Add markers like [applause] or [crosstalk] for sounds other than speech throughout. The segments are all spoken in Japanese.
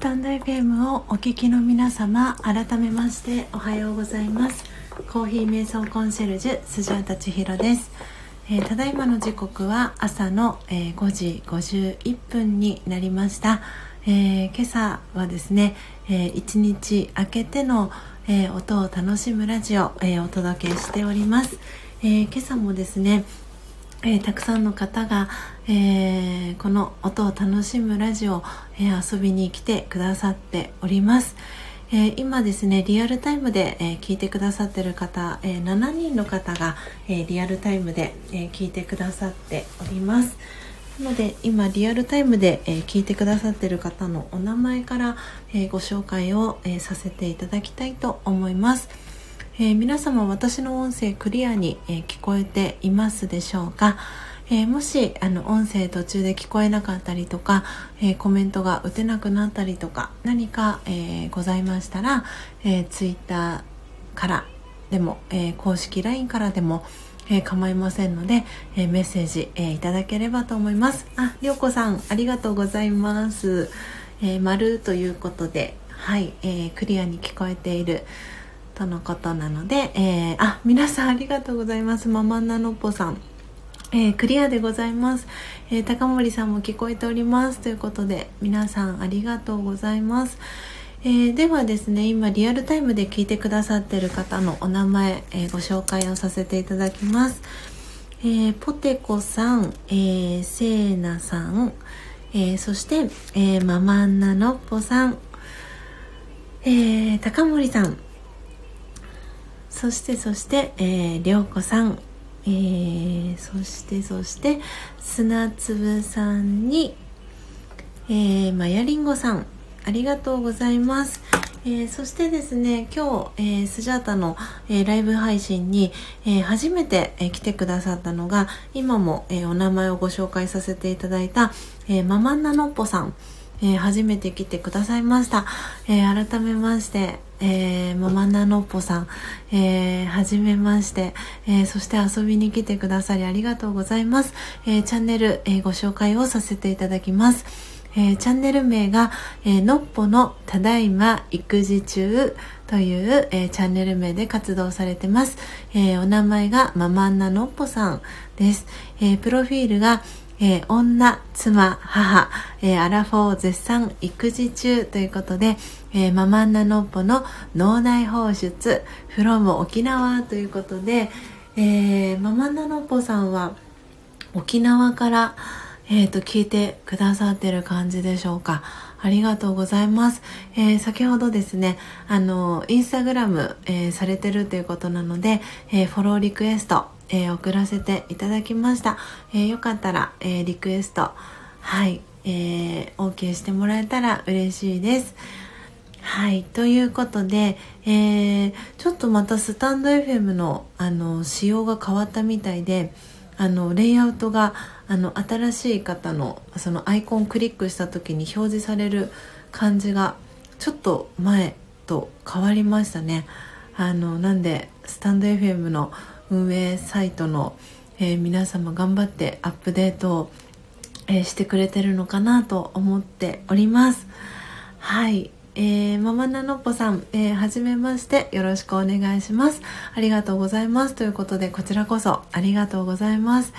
タンド FM をお聞きの皆様改めましておはようございます。コーヒー瞑想コンシェルジュスジャータ千尋です、えー、ただいまの時刻は朝の、えー、5時51分になりました、えー、今朝はですね、えー、1日明けての、えー、音を楽しむラジオ、えー、お届けしております、えー、今朝もですねえー、たくさんの方が、えー、この音を楽しむラジオ、えー、遊びに来てくださっております、え今ですねリアルタイムで、え聞いてくださってる方、え7人の方が、えリアルタイムで、え聞いてくださっております。なので今リアルタイムで、え聞いてくださってる方のお名前から、えご紹介を、えさせていただきたいと思います。え、皆様私の音声クリアに、え、聞こえていますでしょうか、えー、もしあの音声途中で聞こえなかったりとか、えコメントが打てなくなったりとか何か、えございましたら、え Twitter からでも、え公式 LINE からでも、え構いませんので、えメッセージ、えいただければと思います。ありょうこさんありがとうございます、え、丸ということではい、え、クリアに聞こえているとのことなので、えー、あ皆さんありがとうございます。ママナノポさん。えー、クリアでございます、えー、高森さんも聞こえております。ということで皆さんありがとうございます、えー、ではですね今リアルタイムで聞いてくださってる方のお名前、えご紹介をさせていただきます、えポテコさん、えセーナさん、えそして、えママンナノッポさん、え高森さんそしてそして、えー、りょうこさん、えー、そしてそして砂粒さんに、えー、まやりんごさんありがとうございます、えー、そしてですね今日、えー、スジャータの、えー、ライブ配信に、え初めて、え来てくださったのが今も、えお名前をご紹介させていただいた、えママンナノッポさん。えー、初めて来てくださいました。えー、改めまして、えー、ママナノッポさん、えー、はじめまして、えー、そして遊びに来てくださりありがとうございます。え、チャンネル、え、ご紹介をさせていただきます。え、チャンネル名が、え、のっぽのただいま育児中という、え、チャンネル名で活動されてます。え、お名前がママンナのっぽさんです。え、プロフィールが、えー、女、妻、母、えー、アラフォー絶賛育児中ということで、えー、ママンナノッポの脳内放出 from 沖縄ということで、えー、ママンナノッポさんは沖縄から、えーと、聞いてくださってる感じでしょうか。ありがとうございます。えー、先ほどですね、あの、インスタグラム、えー、されてるということなので、えー、フォローリクエスト、えー、送らせていただきました、えー、よかったら、えー、リクエスト。はい、えー、OK してもらえたら嬉しいです。はい。ということで、えー、ちょっとまたスタンド FM のあの仕様が変わったみたいであのレイアウトがあの新しい方のそのアイコンをクリックした時に表示される感じがちょっと前と変わりましたね。あのなんでスタンド FM の運営サイトの、えー、皆様頑張ってアップデートを、えー、してくれてるのかなと思っております。はい。えー、ママナノッポさん、えー、はじめまして。よろしくお願いします。ありがとうございます。ということでこちらこそありがとうございます。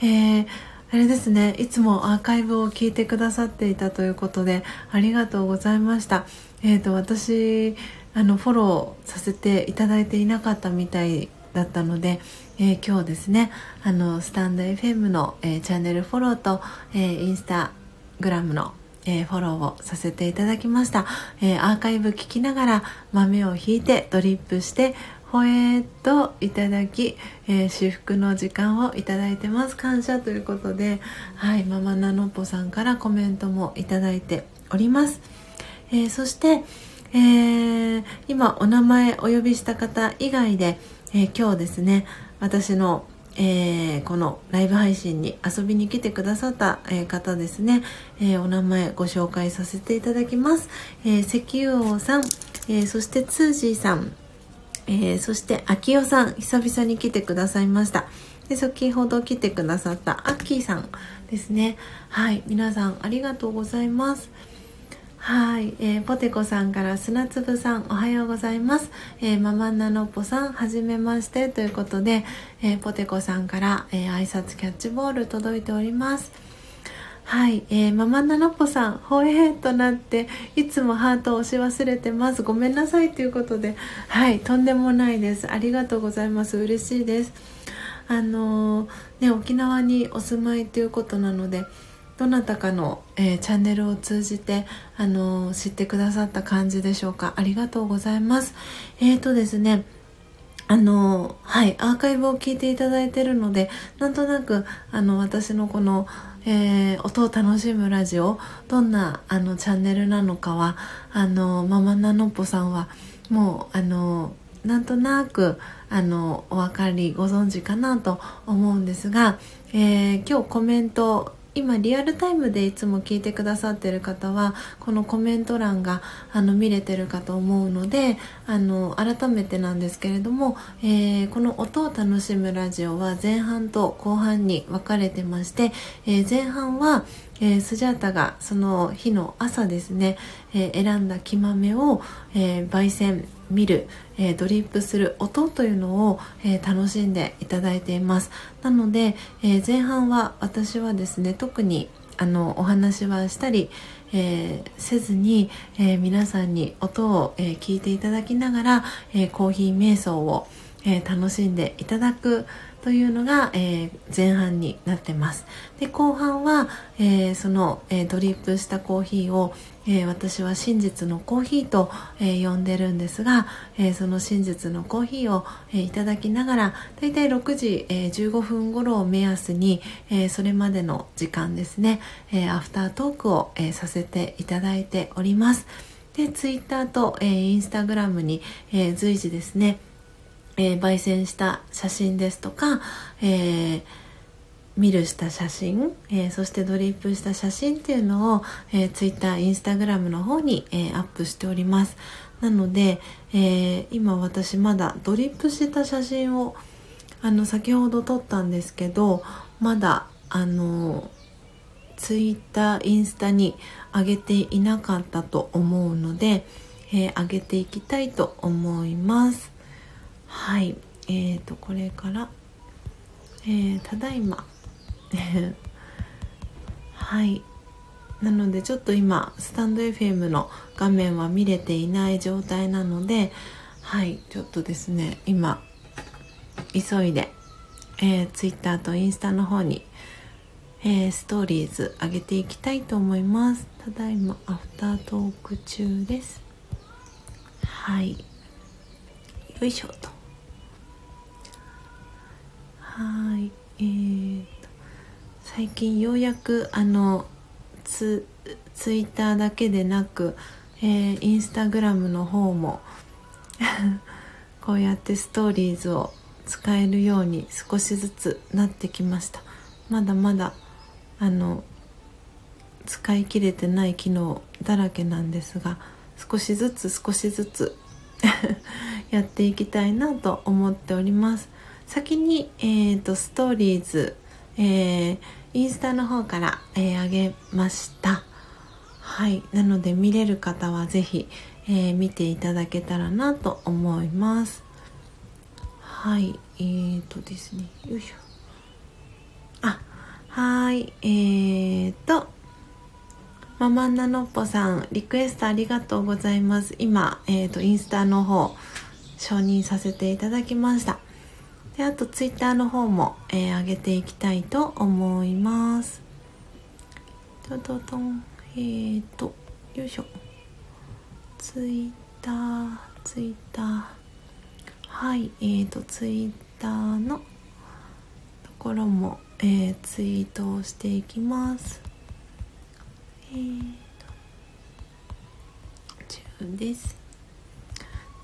えーあれですね。いつもアーカイブを聞いてくださっていたということでありがとうございました。え、ー、と私あのフォローさせていただいていなかったみたいだったので、えー、今日ですねあのスタンド FM の、えー、チャンネルフォローと、えー、インスタグラムの、えー、フォローをさせていただきました、えー、アーカイブ聞きながら豆をひいてドリップしてほえーっといただき、えー、至福の時間をいただいてます。感謝ということではいママナノポさんからコメントもいただいております、えー、そして、えー、今お名前お呼びした方以外でえー、今日ですね私の、えー、このライブ配信に遊びに来てくださった、えー、方ですね、えお名前ご紹介させていただきます、え石油王さん、えそしてツージーさん、えそして秋代さん久々に来てくださいました。で先ほど来てくださったアッキーさんですね。はい皆さんありがとうございます。はい、えー、ポテコさんから砂粒さんおはようございます、えー、ママナノッポさんはじめましてということで、えー、ポテコさんから、えー、挨拶キャッチボール届いておりますはい、えー、ママナノッポさん、ほえーとなって、いつもハートを押し忘れてます。ごめんなさいということで、はい、とんでもないです。ありがとうございます。嬉しいです。あのー、ね、沖縄にお住まいということなので、どなたかの、えー、チャンネルを通じて、あのー、知ってくださった感じでしょうか。ありがとうございます。えーとですねあのはいアーカイブを聞いていただいてるのでなんとなくあの私のこの、えー、音を楽しむラジオどんなあのチャンネルなのかはあのママナノッポさんはもうあのなんとなくあのお分かりご存知かなと思うんですが、えー、今日コメント今リアルタイムでいつも聞いてくださってる方はこのコメント欄があの見れてるかと思うのであの改めてなんですけれども、えー、この音を楽しむラジオは前半と後半に分かれてまして、えー、前半はえー、スジャータがその日の朝ですね、えー、選んだ木豆を、えー、焙煎見る、えー、ドリップする音というのを、えー、楽しんでいただいています。なので、え、前半は私はですね特にあのお話はしたり、えー、せずに、えー、皆さんに音を、えー、聞いていただきながら、えコーヒー瞑想を、え楽しんでいただくというのが、えー、前半になってます。で後半は、えー、その、えー、ドリップしたコーヒーを、え私は真実のコーヒーと、え呼んでるんですが、えその真実のコーヒーを、えいただきながらだいたい6時、え15分頃を目安に、えそれまでの時間ですね、えアフタートークを、えさせていただいております。でツイッターと、えインスタグラムに、え随時ですねえー、焙煎した写真ですとか、えー、ミルした写真、えー、そしてドリップした写真っていうのを、えー、Twitter、Instagram の方に、えー、アップしております。なので、えー、今私まだドリップした写真をあの先ほど撮ったんですけどまだあのツイッターインスタに上げていなかったと思うので、えー、上げていきたいと思います。はい。えーとこれから、えー、ただいま。[laughs] はい。なのでちょっと今スタンド FM の画面は見れていない状態なのではい。ちょっとですね今急いで、えー、Twitter とインスタの方に、えー、ストーリーズ上げていきたいと思います。ただいまアフタートーク中です。はい。よいしょと。はいえー、最近ようやくあのツツイッターだけでなく、えー、インスタグラムの方も [laughs] こうやってストーリーズを使えるように少しずつなってきました。まだまだあの使い切れてない機能だらけなんですが少しずつ少しずつ [laughs] やっていきたいなと思っております。先に、えーと、ストーリーズ、えー、インスタの方から、えー、上げました。はい。なので見れる方は是非、えー、見ていただけたらなと思います。はい。えーとですね。よいしょ。あはい。えーとママンナノッポさんリクエストありがとうございます。今、えー、とインスタの方承認させていただきました。であとツイッターの方も、えー、上げていきたいと思います。トトトン。えーとよいしょ。ツイッターツイッター。はいえーとツイッターのところも、えー、ツイートをしていきます。えーと中です。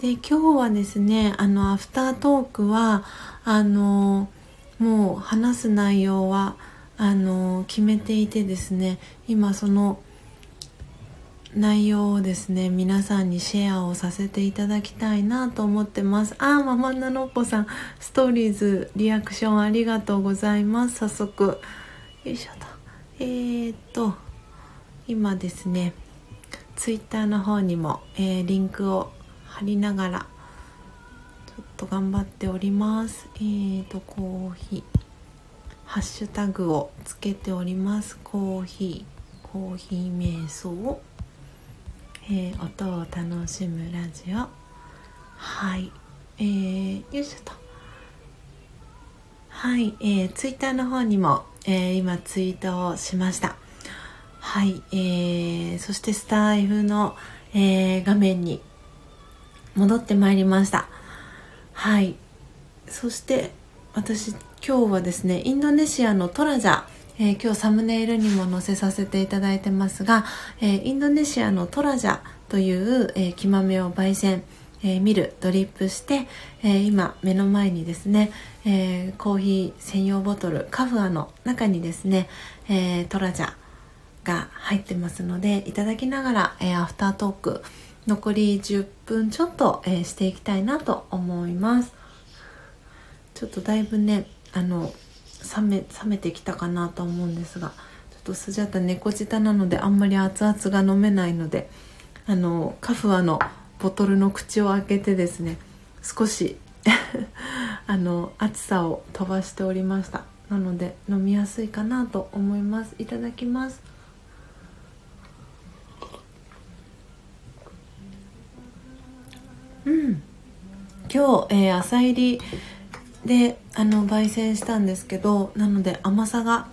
で今日はですねあのアフタートークはあのもう話す内容はあの決めていてですね今その内容をですね皆さんにシェアをさせていただきたいなと思ってます。あーママナノッポさんストーリーズリアクションありがとうございます。早速よいしょと。えー、っと今ですねツイッターの方にも、えー、リンクを貼りながらちょっと頑張っております。えーとコーヒー。ハッシュタグをつけております。コーヒー。コーヒー瞑想えー、音を楽しむラジオ。はい。えー、よいしょと。はい、えー、ツイッターの方にも、えー、今ツイートをしました。はい、えー、そしてスタイフの、えー、画面に戻ってまいりました。はい。そして私今日はですねインドネシアのトラジャえー、今日サムネイルにも載せさせていただいてますが、えー、インドネシアのトラジャという、えー、木豆を焙煎、えー、ミルドリップして、えー、今目の前にですね、えー、コーヒー専用ボトルカフアの中にですね、えー、トラジャが入ってますのでいただきながら、えー、アフタートーク残り10分ちょっと、えー、していきたいなと思います。ちょっとだいぶねあの冷め冷めてきたかなと思うんですがちょっとスジャタ猫舌なのであんまり熱々が飲めないのであのカフアのボトルの口を開けてですね少し [laughs] あの暑さを飛ばしておりました。なので飲みやすいかなと思います。いただきます。今日、えー、朝入りであの焙煎したんですけどなので甘さが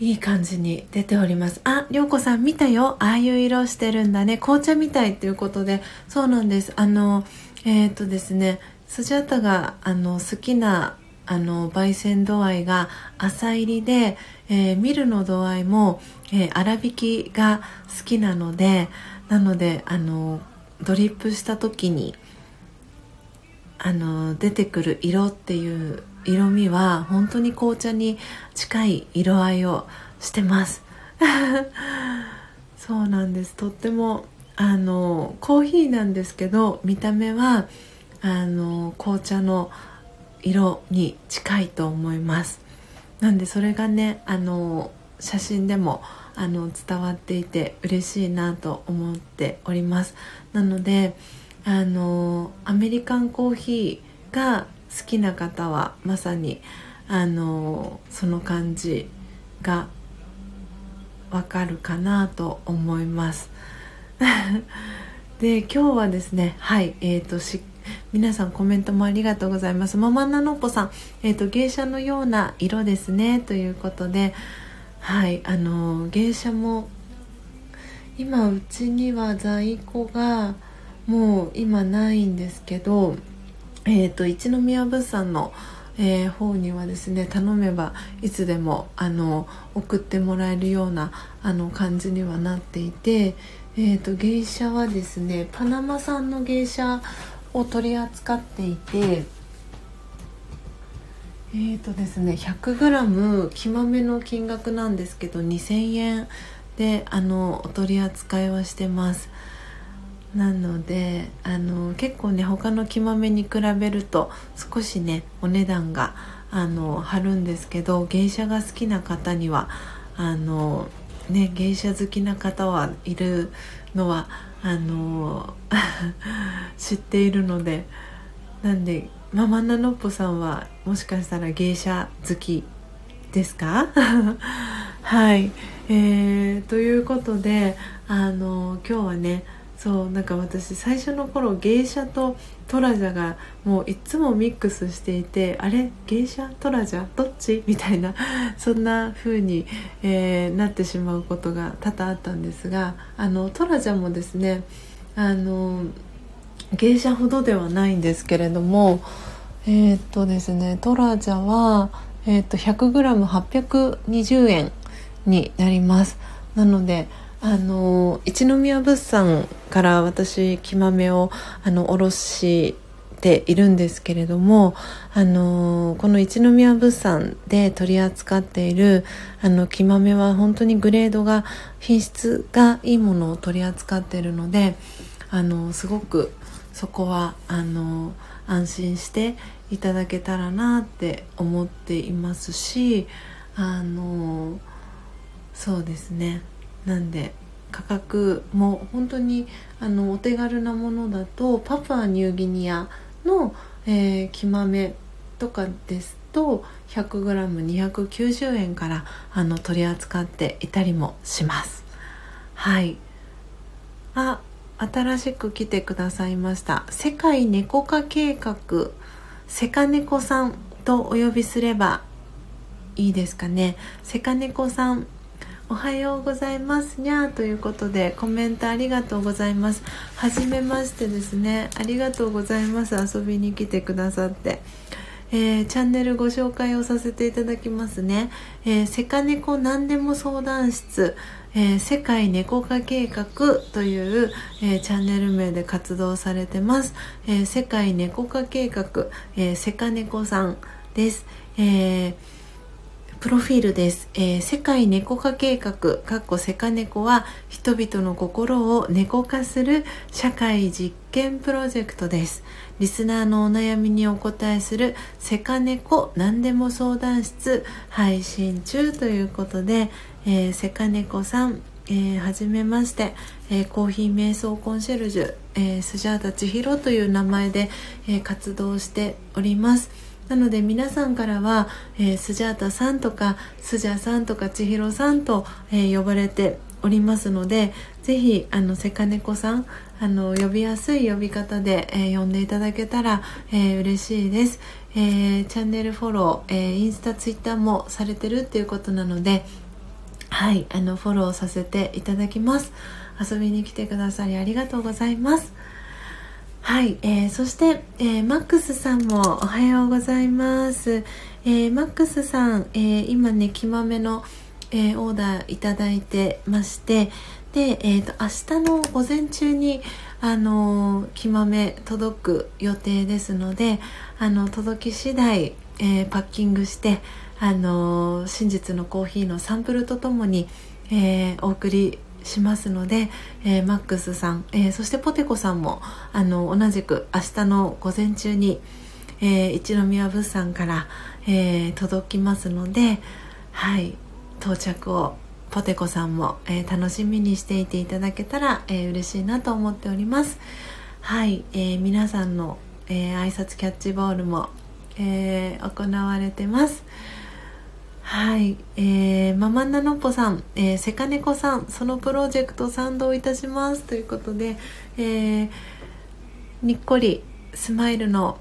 いい感じに出ております。ありょうこさん見たよ。ああいう色してるんだね。紅茶みたいっていうことで。そうなんです。あのえっ、とですねスジャタがあの好きなあの焙煎度合いが浅入りで、えー、ミルの度合いも、えー、粗挽きが好きなのでなのであのドリップした時にあの出てくる色っていう色味は本当に紅茶に近い色合いをしてます。[laughs] そうなんです。とってもあのコーヒーなんですけど見た目はあの紅茶の色に近いと思います。なんでそれがねあの写真でもあの伝わっていて嬉しいなと思っております。なのであのアメリカンコーヒーが好きな方はまさにあのその感じがわかるかなと思います。[laughs] で今日はですねはいえーとし皆さんコメントもありがとうございます。ママナノポさん、えーと、芸者のような色ですねということではいあの芸者も今うちには在庫がもう今ないんですけど、えーと、一宮物産の、えー、方にはですね頼めばいつでもあの送ってもらえるようなあの感じにはなっていて、えーと、芸者はですねパナマ産の芸者を取り扱っていてえーとですね 100g 木豆の金額なんですけど2000円であのお取り扱いはしてます。なのであの結構ね他の木豆に比べると少しねお値段があの張るんですけど芸者が好きな方にはあのね芸者好きな方はいるのはあの [laughs] 知っているのでなんでママナノッポさんはもしかしたら芸者好きですか？[laughs] はい、えー、ということであの今日はねそうなんか私最初の頃芸者とトラジャがもういつもミックスしていてあれ？芸者？トラジャ？どっち？みたいな [laughs] そんな風に、えー、なってしまうことが多々あったんですがあのトラジャもですねあの芸者ほどではないんですけれどもえー、っとですねトラジャは、えー、っと 100g820 円になります。なのであの一宮物産から私木豆をあの卸しているんですけれどもあのこの一宮物産で取り扱っているあの木豆は本当にグレードが品質がいいものを取り扱っているのであのすごくそこはあの安心していただけたらなって思っていますしあのそうですね。なんで価格も本当にあのお手軽なものだとパプアニューギニアの、えー、木豆とかですと 100g290 円からあの取り扱っていたりもします。はい。あ新しく来てくださいました。世界猫化計画セカネコさんとお呼びすればいいですかね。セカネコさんおはようございますにゃーということでコメントありがとうございます。はじめましてですね。ありがとうございます。遊びに来てくださって。えー、チャンネルご紹介をさせていただきますね。えー、セカネコ何でも相談室、えー、世界猫化計画という、えー、チャンネル名で活動されてます。えー、世界猫化計画、えー、セカネコさんです。えープロフィールです、えー、世界猫化計画かっこセカネコは人々の心を猫化する社会実験プロジェクトですリスナーのお悩みにお答えするセカネコ何でも相談室配信中ということで、えー、セカネコさんえー、はじめまして、えー、コーヒー瞑想コンシェルジュ、えー、スジャータ千尋という名前で、えー、活動しております。なので皆さんからは、えー、スジャータさんとかスジャさんとか千尋さんと、えー、呼ばれておりますのでぜひあのセカネコさんあの呼びやすい呼び方で、えー、呼んでいただけたら、えー、嬉しいです、えー、チャンネルフォロー、えー、インスタツイッターもされてるっていうことなのではいあのフォローさせていただきます。遊びに来てくださりありがとうございます。はい、えー、そして、えー、マックスさんもおはようございます、えー、マックスさん、えー、今ねきまめの、えー、オーダーいただいてましてで、えーと、明日の午前中にあの木豆届く予定ですのであの届き次第、えー、パッキングしてあの真実のコーヒーのサンプルとともに、えー、お送りしますので、えー、マックスさん、えー、そしてポテコさんもあの同じく明日の午前中に、えー、一宮物産から、え届きますのではい到着をポテコさんも、えー、楽しみにしていていただけたら、えー、嬉しいなと思っております。はい、えー、皆さんの、えー、挨拶キャッチボールも、えー、行われてます。はい、えー、ママナノッポさん、えー、セカネコさん、そのプロジェクト賛同いたします。ということで、えー、にっこりスマイルの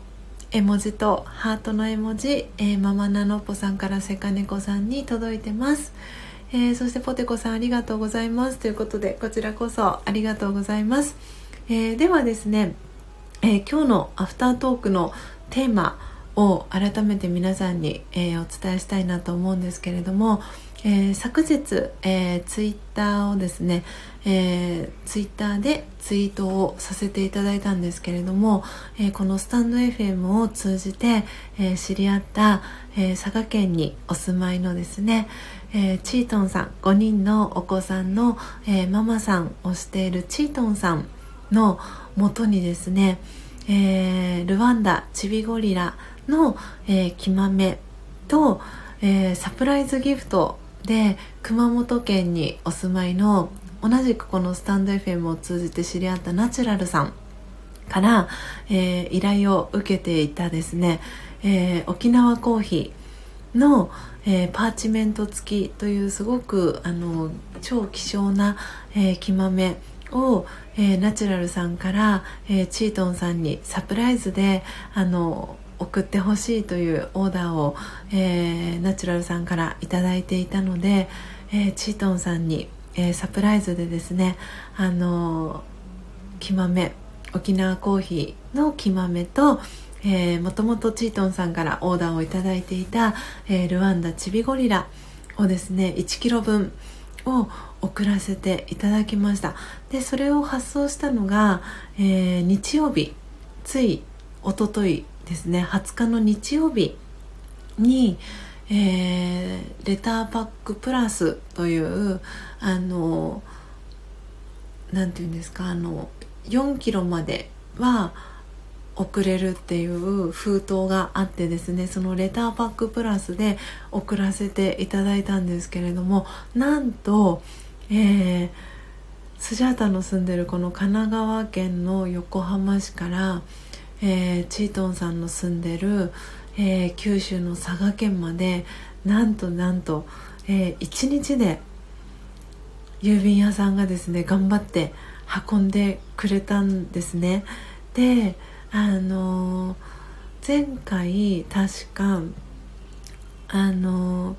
絵文字とハートの絵文字、えー、ママナノッポさんからセカネコさんに届いてます。えー、そしてポテコさんありがとうございます。ということでこちらこそありがとうございます、えー、ではですね、えー、今日のアフタートークのテーマを改めて皆さんに、えお伝えしたいなと思うんですけれども、え昨日、えツイッターをですね、えー、ツイッターでツイートをさせていただいたんですけれども、えー、このスタンド FM を通じて、えー、知り合った、え佐賀県にお住まいのですね、えチートンさん5人のお子さんの、えママさんをしているチートンさんのもとにですね、えルワンダチビゴリラの、え木豆と、えサプライズギフトで熊本県にお住まいの同じくこのスタンド FM を通じて知り合ったナチュラルさんから、えー、依頼を受けていたですね、えー、沖縄コーヒーの、えー、パーチメント付きというすごくあの超希少な、えー、木豆を、えー、ナチュラルさんから、えー、チートンさんにサプライズであの送ってほしいというオーダーを、えー、ナチュラルさんから頂いていたので、えー、チートンさんにえー、サプライズでですねあの木豆沖縄コーヒーの木豆とえー、もともとチートンさんからオーダーをいただいていた、えー、ルワンダチビゴリラをですね1キロ分を送らせていただきました。でそれを発送したのが、えー、日曜日ついおとといですね。20日の日曜日に、えー、レターパックプラスというあの何て言うんですかあの4キロまでは送れるっていう封筒があってですねそのレターパックプラスで送らせていただいたんですけれどもなんと、えー、スジャータの住んでるこの神奈川県の横浜市から、えー、チートンさんの住んでる、えー、九州の佐賀県までなんとなんと、えー、1日で郵便屋さんがですね頑張って運んでくれたんですね。であの前回確かあの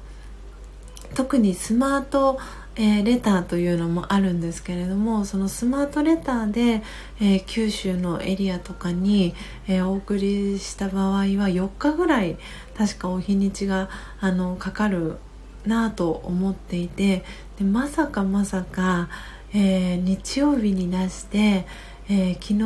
特にスマート、えー、レターというのもあるんですけれどもそのスマートレターで、えー、九州のエリアとかに、えー、お送りした場合は4日ぐらい確かお日にちがあのかかるなと思っていてでまさかまさか、え日曜日に出して、え昨日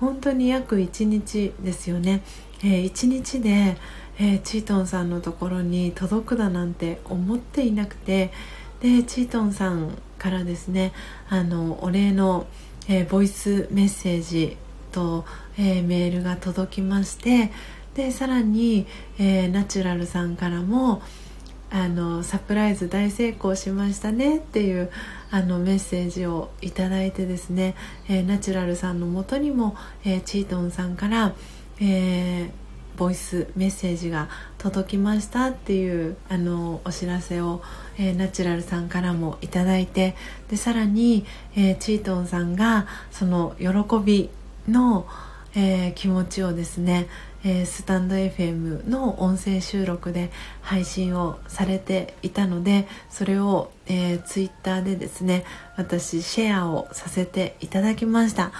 本当に約1日ですよね、え1日でえ、チートンさんのところに届くだなんて思っていなくてでチートンさんからですねあのお礼の、えー、ボイスメッセージと、えー、メールが届きましてでさらに、えナチュラルさんからもあのサプライズ大成功しましたねっていうあのメッセージをいただいてですね、えナチュラルさんのもとにも、えチートンさんから、えボイスメッセージが届きましたっていうあのお知らせを、えー、ナチュラルさんからもいただいてでさらに、えー、チートンさんがその喜びの、えー、気持ちをですね、えスタンド FM の音声収録で配信をされていたのでそれを、えー、ツイッターでですね私シェアをさせていただきました。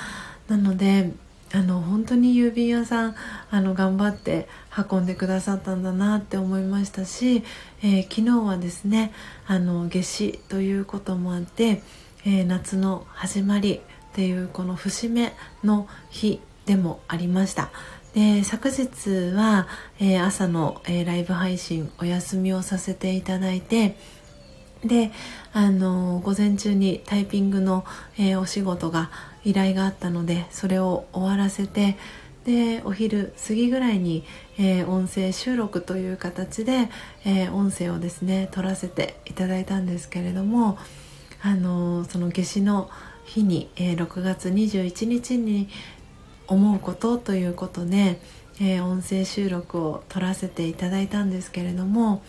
なのであの本当に郵便屋さんあの頑張って運んでくださったんだなって思いましたし、えー、昨日はですねあの夏至ということもあって、えー、夏の始まりっていうこの節目の日でもありました。で昨日は、えー、朝の、えライブ配信お休みをさせていただいてであの午前中にタイピングの、え、お仕事が依頼があったのでそれを終わらせてでお昼過ぎぐらいに、えー、音声収録という形で、えー、音声をですね撮らせていただいたんですけれどもあのその夏至の日に、え6月21日に思うことということで、え音声収録を撮らせていただいたんですけれども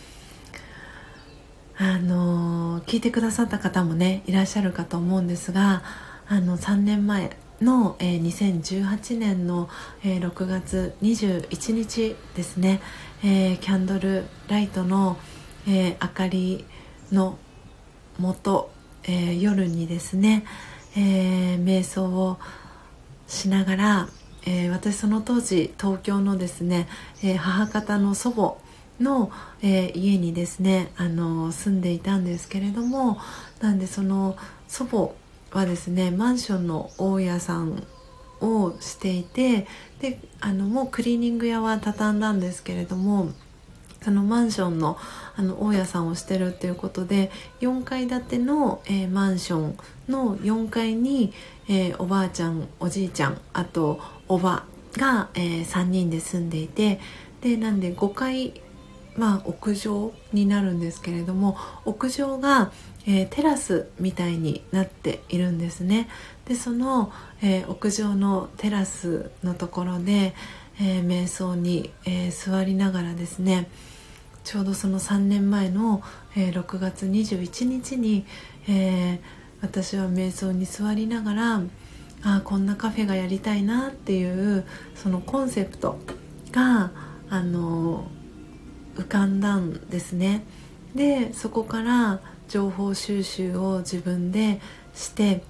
あの聞いてくださった方もねいらっしゃるかと思うんですがあの3年前の、えー、2018年の、えー、6月21日ですね、えー、キャンドルライトの、えー、明かりのもと、えー、夜にですね、えー、瞑想をしながら、えー、私その当時東京のですね、えー、母方の祖母の、えー、家にですねあの住んでいたんですけれどもなんでその祖母はですねマンションの大家さんをしていてであのもうクリーニング屋は畳んだんですけれどもそのマンションのあの大家さんをしてるっていうことで4階建ての、えー、マンションの4階に、えー、おばあちゃんおじいちゃんあとおばが、えー、3人で住んでいてでなんで5階まあ、屋上になるんですけれども屋上が、えー、テラスみたいになっているんですね。でその、えー、屋上のテラスのところで、えー、瞑想に、え座りながらですねちょうどその3年前の、え6月21日に、え私は瞑想に座りながらあこんなカフェがやりたいなっていうそのコンセプトがあの浮かんだんですね。でそこから情報収集を自分でして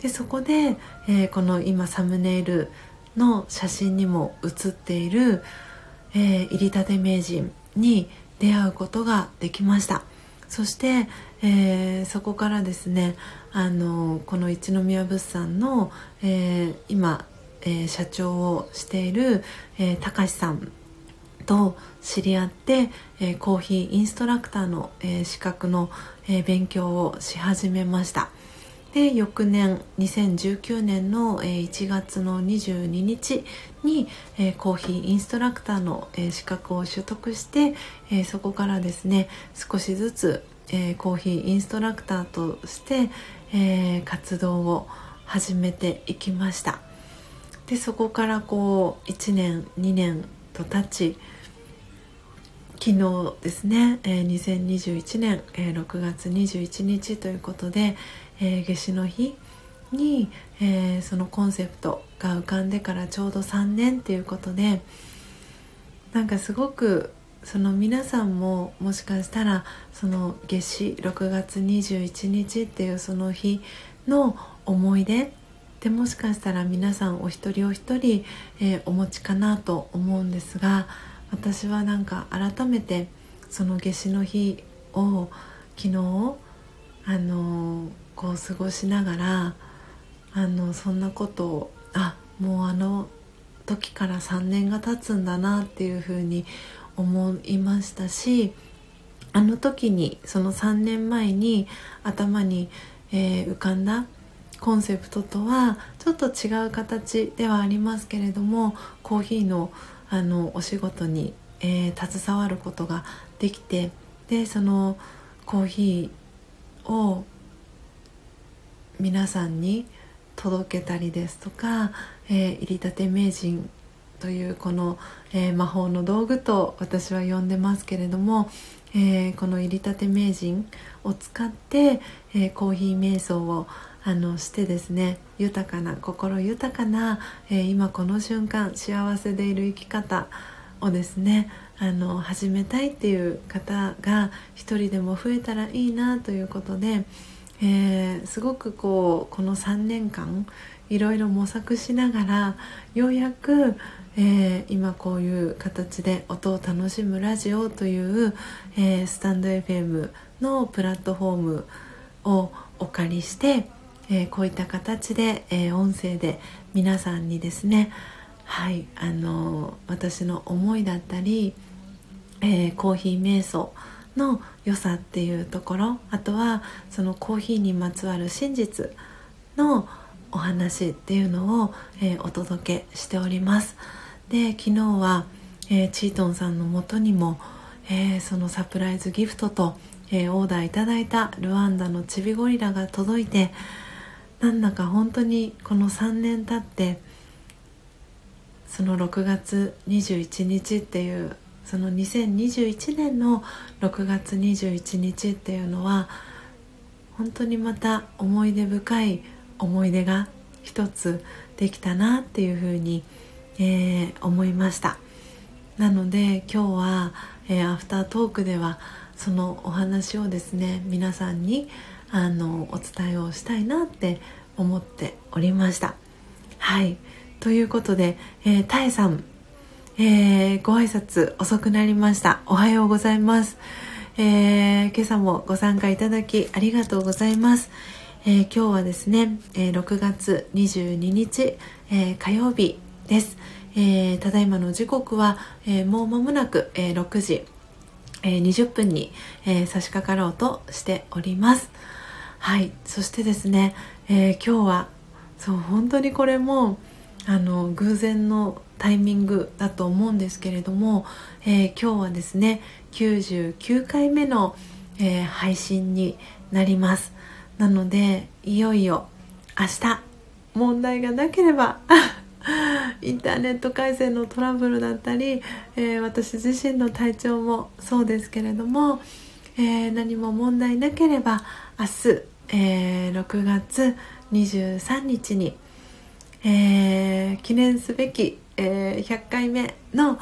でそこで、えー、この今サムネイルの写真にも写っている、えー、入りたて名人に出会うことができました。そして、えー、そこからですねあのこの一宮物産の、えー、今、えー、社長をしている、えー、高橋さんと知り合って、えー、コーヒーインストラクターの、えー、資格の、えー、勉強をし始めました。で翌年2019年の、えー、1月の22日に、えー、コーヒーインストラクターの、えー、資格を取得して、えー、そこからですね少しずつ、えー、コーヒーインストラクターとして、えー、活動を始めていきました。でそこからこう1年2年と経ち昨日ですね、えー、2021年、えー、6月21日ということで、えー、夏至の日に、えー、そのコンセプトが浮かんでからちょうど3年っていうことでなんかすごくその皆さんももしかしたらその夏至6月21日っていうその日の思い出でもしかしたら皆さんお一人お一人、えー、お持ちかなと思うんですが私はなんか改めてその夏至の日を昨日あのこう過ごしながらあのそんなことをあもうあの時から3年が経つんだなっていうふうに思いましたしあの時にその3年前に頭に、えー、浮かんだコンセプトとはちょっと違う形ではありますけれどもコーヒーのあのお仕事に、えー、携わることができてでそのコーヒーを皆さんに届けたりですとか、えー、入りたて名人というこの、えー、魔法の道具と私は呼んでますけれども、えー、この入りたて名人を使って、えコーヒー瞑想をあのしてですね豊かな心豊かな、え今この瞬間幸せでいる生き方をですねあの始めたいっていう方が一人でも増えたらいいなということで。えー、すごくこうこの3年間いろいろ模索しながらようやく、えー、今こういう形で音を楽しむラジオという、えー、スタンド FM のプラットフォームをお借りして、えこういった形で、え音声で皆さんにですねはいあの私の思いだったり、えコーヒー瞑想の良さっていうところあとはそのコーヒーにまつわる真実のお話っていうのを、え、お届けしております。で昨日は、え、チートンさんのもとにも、え、そのサプライズギフトと、えオーダーいただいたルワンダのチビゴリラが届いてなんだか本当にこの3年経ってその6月21日っていうその2021年の6月21日っていうのは本当にまた思い出深い思い出が一つできたなっていうふうに、えー、思いました。なので今日は、えー、アフタートークではそのお話をですね皆さんにあのお伝えをしたいなって思っておりました。はい。ということで、えー、タエさんえー、ご挨拶遅くなりました。おはようございます、えー、今朝もご参加いただきありがとうございます、えー、今日はですね、え6月22日、え火曜日です、えただいまの時刻は、えもう間もなく、え6時、え20分に、え差し掛かろうとしております。はいそしてですね、え今日はそう本当にこれもあの偶然のタイミングだと思うんですけれども、えー、今日はですね99回目の、えー、配信になります。なのでいよいよ明日問題がなければ [laughs] インターネット回線のトラブルだったり、えー、私自身の体調もそうですけれども、え何も問題なければ明日、え6月23日に、え記念すべきえー、100回目の、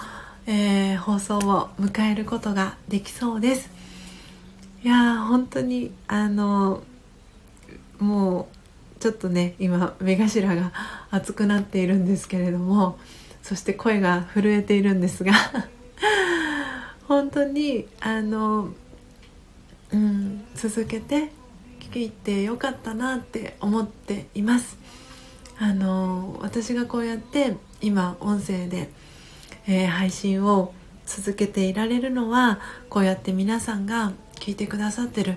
えー、放送を迎えることができそうです。いや本当にあのもうちょっとね今目頭が熱くなっているんですけれどもそして声が震えているんですが [laughs] 本当にあの、うん、続けて聞いてよかったなって思っています。あの私がこうやって今音声で、えー、配信を続けていられるのはこうやって皆さんが聞いてくださってる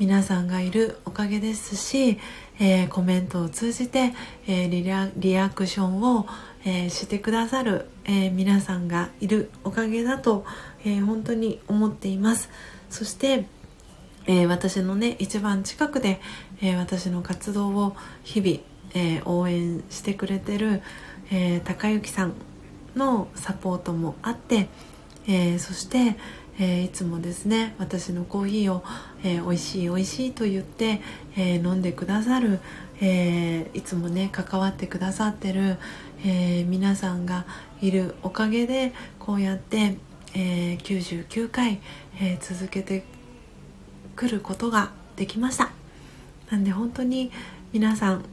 皆さんがいるおかげですし、えー、コメントを通じて、えー、リアリアクションを、えー、してくださる、え皆さんがいるおかげだと、え本当に思っています。そして、え私のね一番近くで、えー、私の活動を日々、えー、応援してくれてる、えー、高幸さんのサポートもあって、えそして、えいつもですね私のコーヒーを、えー、美味しい美味しいと言って、え飲んでくださる、えいつもね関わってくださってる、え皆さんがいるおかげでこうやって、え99回、え続けてくることができました。なんで本当に皆さん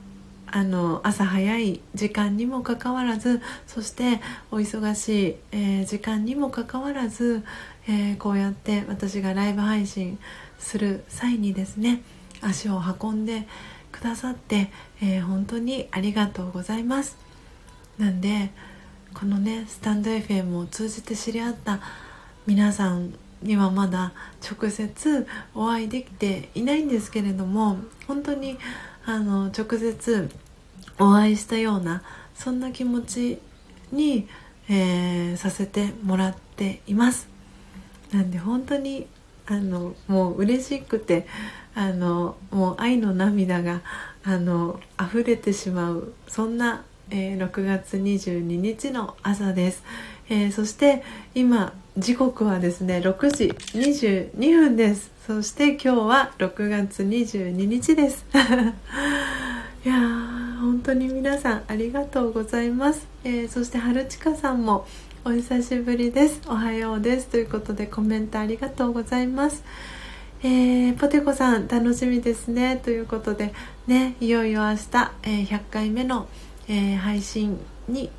あの朝早い時間にもかかわらずそしてお忙しい、えー、時間にもかかわらず、えー、こうやって私がライブ配信する際にですね足を運んでくださって、えー、本当にありがとうございます。なんでこのねスタンド FM を通じて知り合った皆さんにはまだ直接お会いできていないんですけれども本当にあの直接お会いしたようなそんな気持ちに、えー、させてもらっています。なんで本当にあのもう嬉しくてあのもう愛の涙があの溢れてしまうそんな、えー、6月22日の朝です、えー、そして今時刻はですね6時22分です。そして今日は6月22日です。[laughs] いやー本当に皆さんありがとうございます、えー、そして春近さんもお久しぶりです。おはようです。ということでコメントありがとうございます。えー、ポテコさん楽しみですね。ということでねいよいよ明日、えー、100回目の、えー、配信に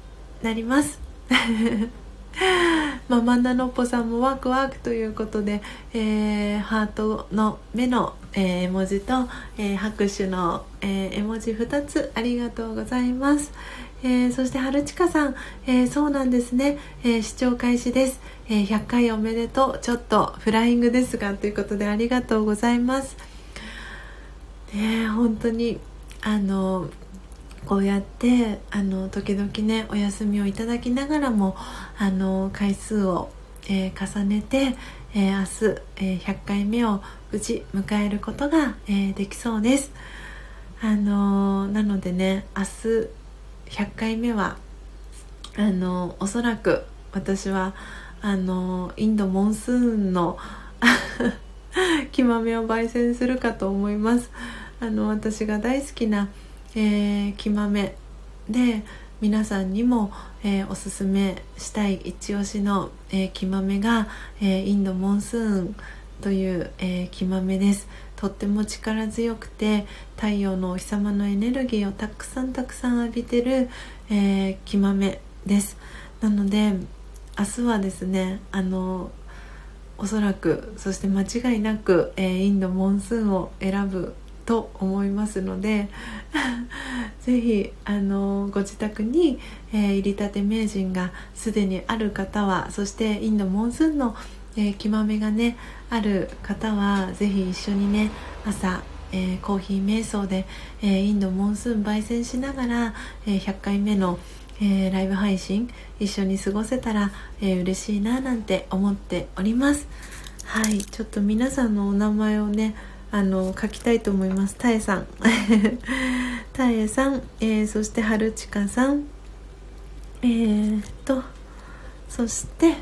なります。[laughs] ママナノッポさんもワクワクということで、えー、ハートの目の、えー、絵文字と、えー、拍手の、え絵文字2つありがとうございます。えー、そして春近さん、えー、そうなんですね、えー、視聴開始です、え100回おめでとう。ちょっとフライングですがということでありがとうございます。ね本当にあのこうやってあの時々ねお休みをいただきながらもあの回数を、えー、重ねて、えー、明日、えー、100回目を無事迎えることが、えできそうです。あのなのでね明日100回目はあのおそらく私はあのインドモンスーンの [laughs] 木豆を焙煎するかと思いますあの私が大好きなえー、木豆で皆さんにも、えー、おすすめしたい一押しの、えー、木豆が、えー、インドモンスーンという、えー、木豆です。とっても力強くて太陽のお日様のエネルギーをたくさんたくさん浴びてる、えー、木豆です。なので明日はですねあのおそらくそして間違いなく、えー、インドモンスーンを選ぶと思いますので [laughs] ぜひあのご自宅に、えー、入りたて名人がすでにある方はそしてインドモンスーンの、えー、木豆がねある方はぜひ一緒にね朝えー、コーヒー瞑想で、えー、インドモンスーン焙煎しながら、えー、100回目の、えライブ配信一緒に過ごせたら、え嬉しいななんて思っております。はい。ちょっと皆さんのお名前をねあの書きたいと思います。たえさん。[laughs] たえさん、えー、そしてはるちかさん。えー、とそして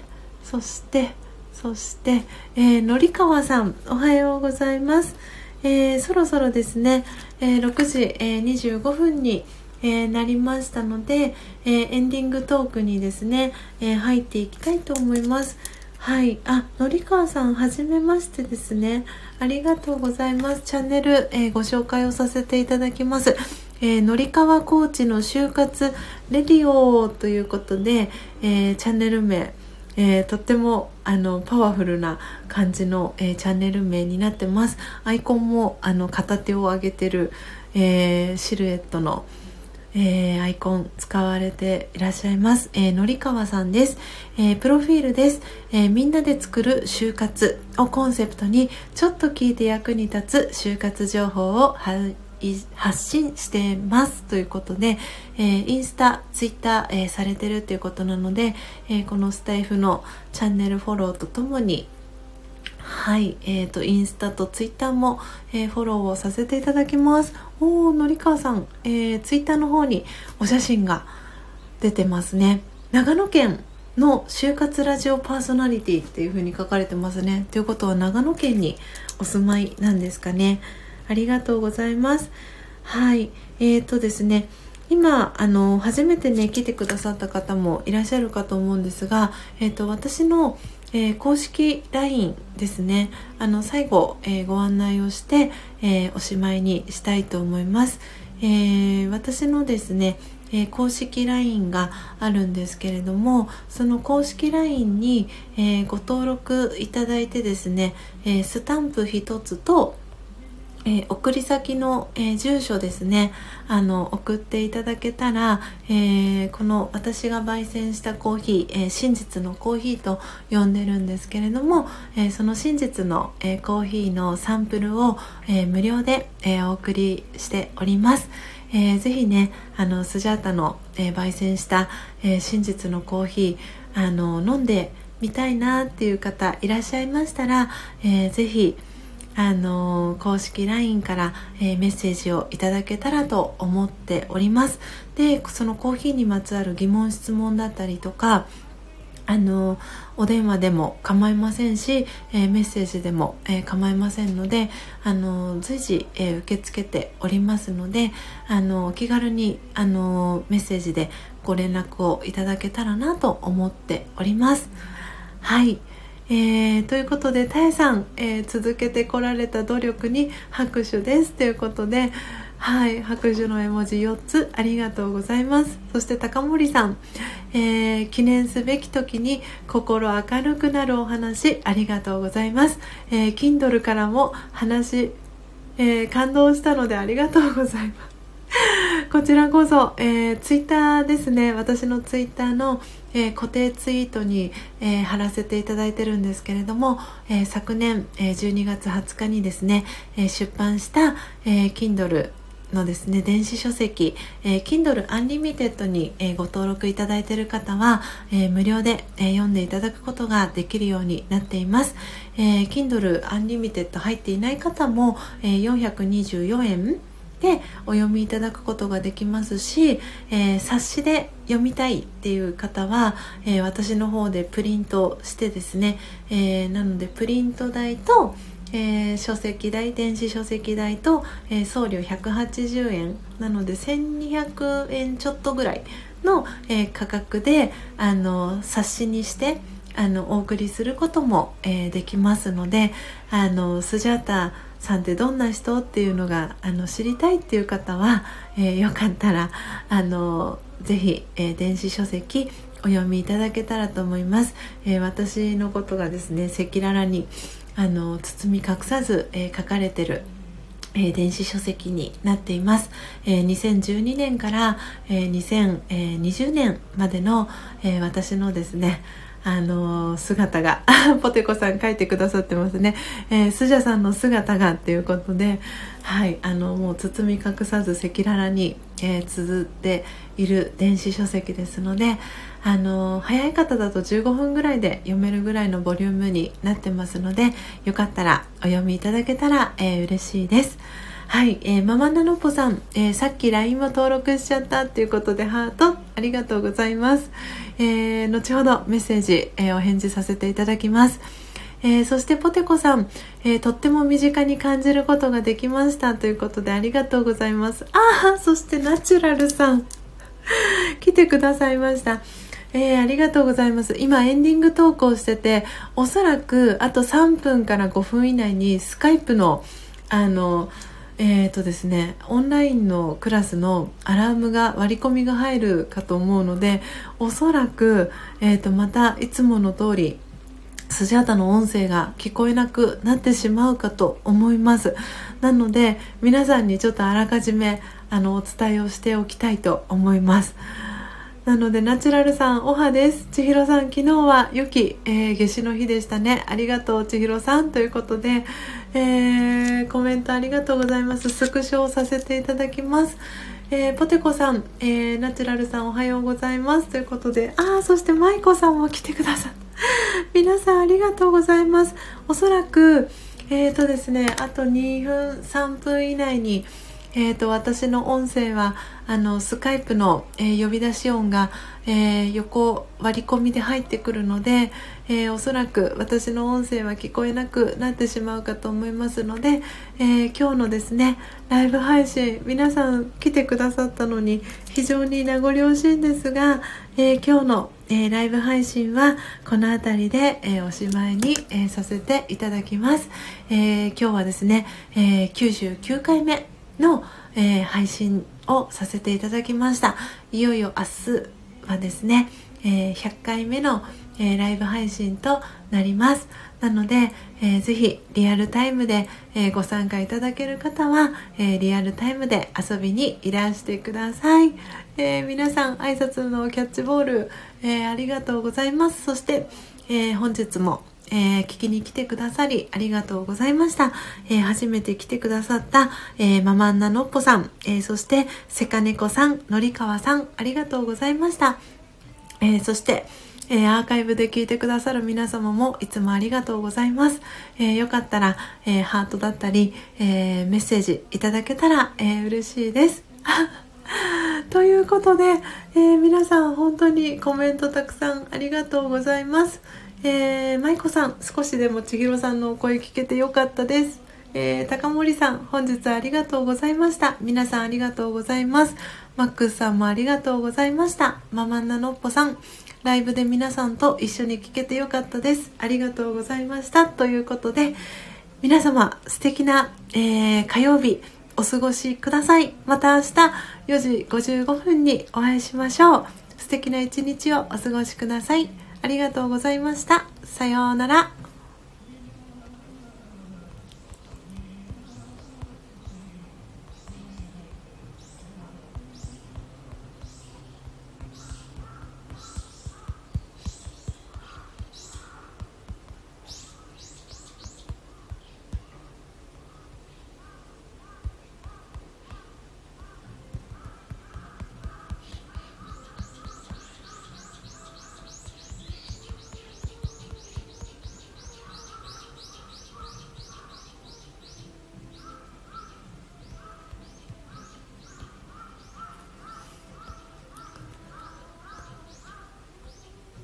そしてそして、えー、のりかわさん。おはようございます、えー、そろそろですね、えー、6時、えー、25分に、えー、なりましたので、えー、エンディングトークにですね、えー、入っていきたいと思います。はい。あ、のりかわさん、はじめましてですね。ありがとうございます。チャンネル、えー、ご紹介をさせていただきます。えー、のりかわコーチの就活レディオということで、えー、チャンネル名、えー、とってもあのパワフルな感じの、えー、チャンネル名になってます。アイコンもあの片手を上げてる、えー、シルエットの、えー、アイコン使われていらっしゃいます、えー、のりかわさんです、えー、プロフィールです、えみんなで作る就活をコンセプトにちょっと聞いて役に立つ就活情報を発信してます。ということで、えインスタ、ツイッター、えされてるということなので、えこのスタイフのチャンネルフォローとともにはい、えーと、インスタとツイッターも、えー、フォローをさせていただきます。おおのりかわさん、えー、ツイッターの方にお写真が出てますね。長野県の就活ラジオパーソナリティっていう風に書かれてますね。ということは長野県にお住まいなんですかね。ありがとうございます。はいえーとですね今あの初めてね来てくださった方もいらっしゃるかと思うんですが、えーと、私の、えー、公式 LINE ですね。あの最後、えー、ご案内をして、えー、おしまいにしたいと思います、え私のですねえ、公式 LINE があるんですけれどもその公式 LINE に、え、ご登録いただいてですね、え、スタンプ1つとえー、送り先の、えー、住所ですねあの送っていただけたら、えー、この私が焙煎したコーヒー、え真実のコーヒーと呼んでるんですけれども、えその真実の、えコーヒーのサンプルを、え無料で、えお送りしております。えー、ぜひねあのスジャータの、え焙煎した、え真実のコーヒーあの飲んでみたいなっていう方いらっしゃいましたら、えー、ぜひあの公式 LINE から、えー、メッセージをいただけたらと思っておりますでそのコーヒーにまつわる疑問質問だったりとかあのお電話でも構いませんし、えー、メッセージでも、えー、構いませんのであの随時、えー、受け付けておりますのであのお気軽にあのメッセージでご連絡をいただけたらなと思っております。はいえー、ということで、たえさん、えー、続けてこられた努力に拍手です。ということで、はい、拍手の絵文字4つありがとうございます。そして高森さん、えー、記念すべき時に心明るくなるお話ありがとうございます。えー、Kindle からも話、えー、感動したのでありがとうございます。[laughs] こちらこそ、えー、ツイッターですね。私のツイッターの、えー、固定ツイートに、えー、貼らせていただいてるんですけれども、えー、昨年、えー、12月20日にですね、えー、出版した、えー、Kindle のですね電子書籍、えー、Kindle Unlimited に、えー、ご登録いただいている方は、えー、無料で、えー、読んでいただくことができるようになっています、えー、Kindle Unlimited 入っていない方も、えー、424円でお読みいただくことができますし、えー、冊子で読みたいっていう方は、えー、私の方でプリントしてですね、えー、なのでプリント代と、え書籍代電子書籍代と、え送料180円。なので1200円ちょっとぐらいの、え価格であの冊子にしてあのお送りすることも、えできますのであのスジャータさんってどんな人っていうのがあの知りたいっていう方は、えー、よかったらあのぜひ、えー、電子書籍お読みいただけたらと思います、えー、私のことがですね赤裸々にあの包み隠さず、え書かれてるえー、電子書籍になっています、えー、2012年から、えー、2020年までの、え私のですねあの姿が [laughs] ポテコさん書いてくださってますね、えー、スジャさんの姿がっていうことではいあのもう包み隠さず赤裸々に、えー、綴っている電子書籍ですのであの早い方だと15分ぐらいで読めるぐらいのボリュームになってますのでよかったらお読みいただけたら、えー、嬉しいです。はい、えー、ママナノポさん、えー、さっき LINE も登録しちゃったっていうことでハートありがとうございます、えー、後ほどメッセージ、えお返事させていただきます。えー、そしてポテコさん、えー、とっても身近に感じることができましたということでありがとうございます。ああそしてナチュラルさん [laughs] 来てくださいました。えー、ありがとうございます。今エンディング投稿してておそらくあと3分から5分以内にスカイプのあのえーとですね、オンラインのクラスのアラームが割り込みが入るかと思うのでおそらく、えーと、またいつもの通りスジャタの音声が聞こえなくなってしまうかと思います。なので皆さんにちょっとあらかじめあのお伝えをしておきたいと思います。なのでナチュラルさんおはです。千尋さん昨日は良き、えー、夏至の日でしたね。ありがとう千尋さん。ということで、えー、コメントありがとうございます。スクショをさせていただきます。えー、ポテコさん、えー、ナチュラルさんおはようございます。ということでああそしてマイコさんも来てくださった。[laughs] 皆さんありがとうございます。おそらくえーとですねあと2分3分以内にえーと、私の音声はあのスカイプの、えー、呼び出し音が、えー、横割り込みで入ってくるので、えー、おそらく私の音声は聞こえなくなってしまうかと思いますので、え今日のですねライブ配信皆さん来てくださったのに非常に名残惜しいんですが、え今日の、えライブ配信はこの辺りで、えおしまいに、えさせていただきます、え今日はですね、え99回目の、えー、配信をさせていただきました。いよいよ明日はですね、えー、100回目の、えー、ライブ配信となります。なので、えー、ぜひリアルタイムで、え、ご参加いただける方は、え、リアルタイムで遊びにいらしてください、え皆さん挨拶のキャッチボール、えありがとうございます。そして、え本日もえー、聞きに来てくださりありがとうございました。えー、初めて来てくださった、えー、ママンナのっぽさん、えそしてセカネコさん、のりかわさん、ありがとうございました。えそして、えアーカイブで聞いてくださる皆様もいつもありがとうございます。えよかったら、えハートだったり、えメッセージいただけたら、え嬉しいです。[laughs] ということで、え皆さん本当にコメントたくさんありがとうございます。えー、舞子さん少しでも千尋さんのお声聞けてよかったです、えー、高森さん本日ありがとうございました。皆さんありがとうございます。マックスさんもありがとうございました。ママンナノッポさん。ライブで皆さんと一緒に聞けてよかったです。ありがとうございました。ということで皆様素敵な、えー、火曜日お過ごしください。また明日4時55分にお会いしましょう。素敵な一日をお過ごしください。ありがとうございました。さようなら。